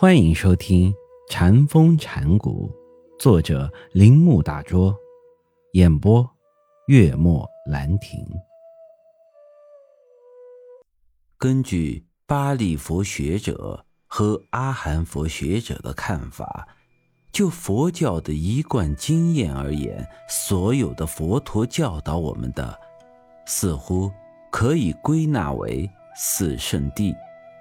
欢迎收听《禅风禅谷，作者铃木大拙，演播月末兰亭。根据巴利佛学者和阿含佛学者的看法，就佛教的一贯经验而言，所有的佛陀教导我们的，似乎可以归纳为四圣谛、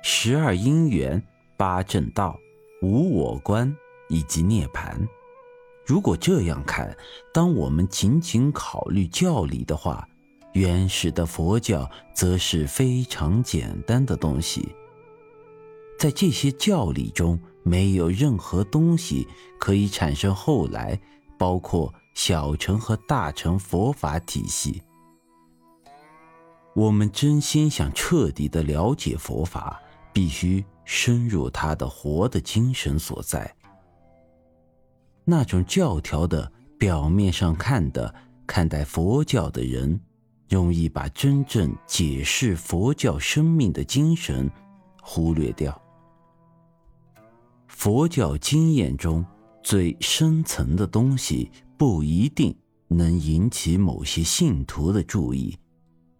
十二因缘。八正道、无我观以及涅槃。如果这样看，当我们仅仅考虑教理的话，原始的佛教则是非常简单的东西。在这些教理中，没有任何东西可以产生后来包括小乘和大乘佛法体系。我们真心想彻底的了解佛法，必须。深入他的活的精神所在，那种教条的表面上看的看待佛教的人，容易把真正解释佛教生命的精神忽略掉。佛教经验中最深层的东西，不一定能引起某些信徒的注意，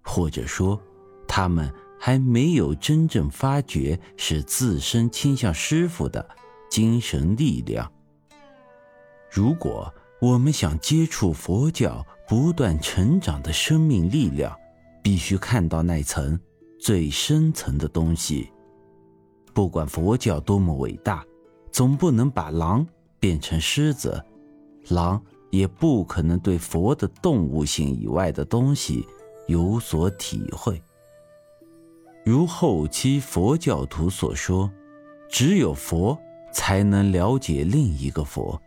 或者说，他们。还没有真正发觉是自身倾向师傅的精神力量。如果我们想接触佛教不断成长的生命力量，必须看到那层最深层的东西。不管佛教多么伟大，总不能把狼变成狮子，狼也不可能对佛的动物性以外的东西有所体会。如后期佛教徒所说，只有佛才能了解另一个佛。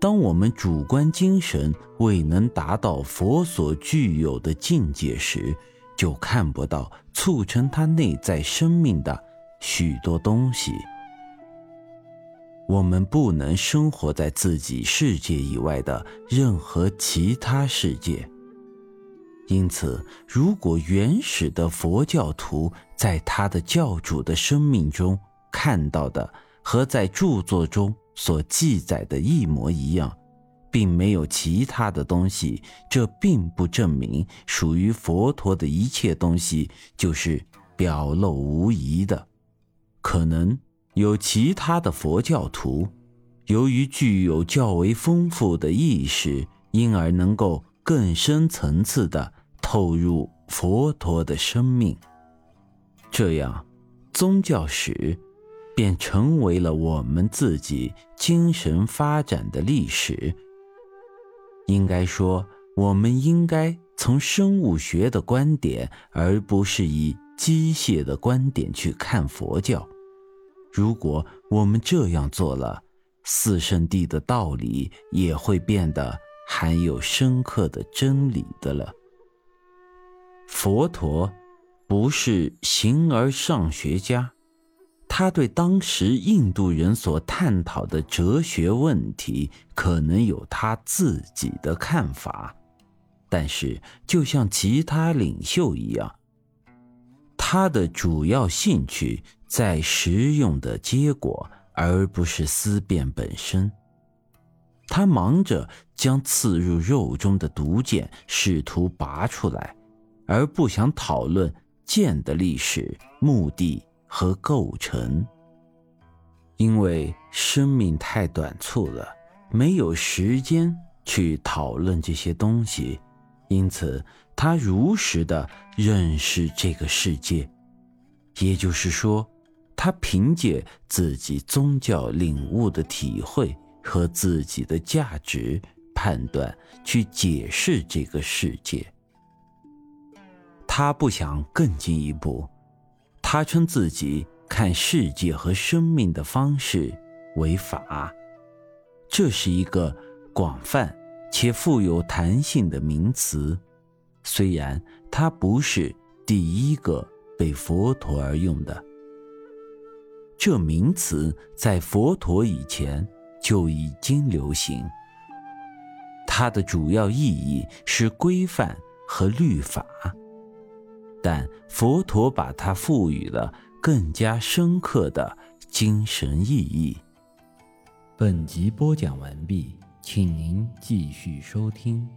当我们主观精神未能达到佛所具有的境界时，就看不到促成他内在生命的许多东西。我们不能生活在自己世界以外的任何其他世界。因此，如果原始的佛教徒在他的教主的生命中看到的和在著作中所记载的一模一样，并没有其他的东西，这并不证明属于佛陀的一切东西就是表露无遗的。可能有其他的佛教徒，由于具有较为丰富的意识，因而能够更深层次的。透入佛陀的生命，这样，宗教史便成为了我们自己精神发展的历史。应该说，我们应该从生物学的观点，而不是以机械的观点去看佛教。如果我们这样做了，四圣地的道理也会变得含有深刻的真理的了。佛陀不是形而上学家，他对当时印度人所探讨的哲学问题可能有他自己的看法，但是就像其他领袖一样，他的主要兴趣在实用的结果，而不是思辨本身。他忙着将刺入肉中的毒箭试图拔出来。而不想讨论剑的历史、目的和构成，因为生命太短促了，没有时间去讨论这些东西。因此，他如实的认识这个世界，也就是说，他凭借自己宗教领悟的体会和自己的价值判断去解释这个世界。他不想更进一步，他称自己看世界和生命的方式为法，这是一个广泛且富有弹性的名词。虽然它不是第一个被佛陀而用的，这名词在佛陀以前就已经流行。它的主要意义是规范和律法。但佛陀把它赋予了更加深刻的精神意义。本集播讲完毕，请您继续收听。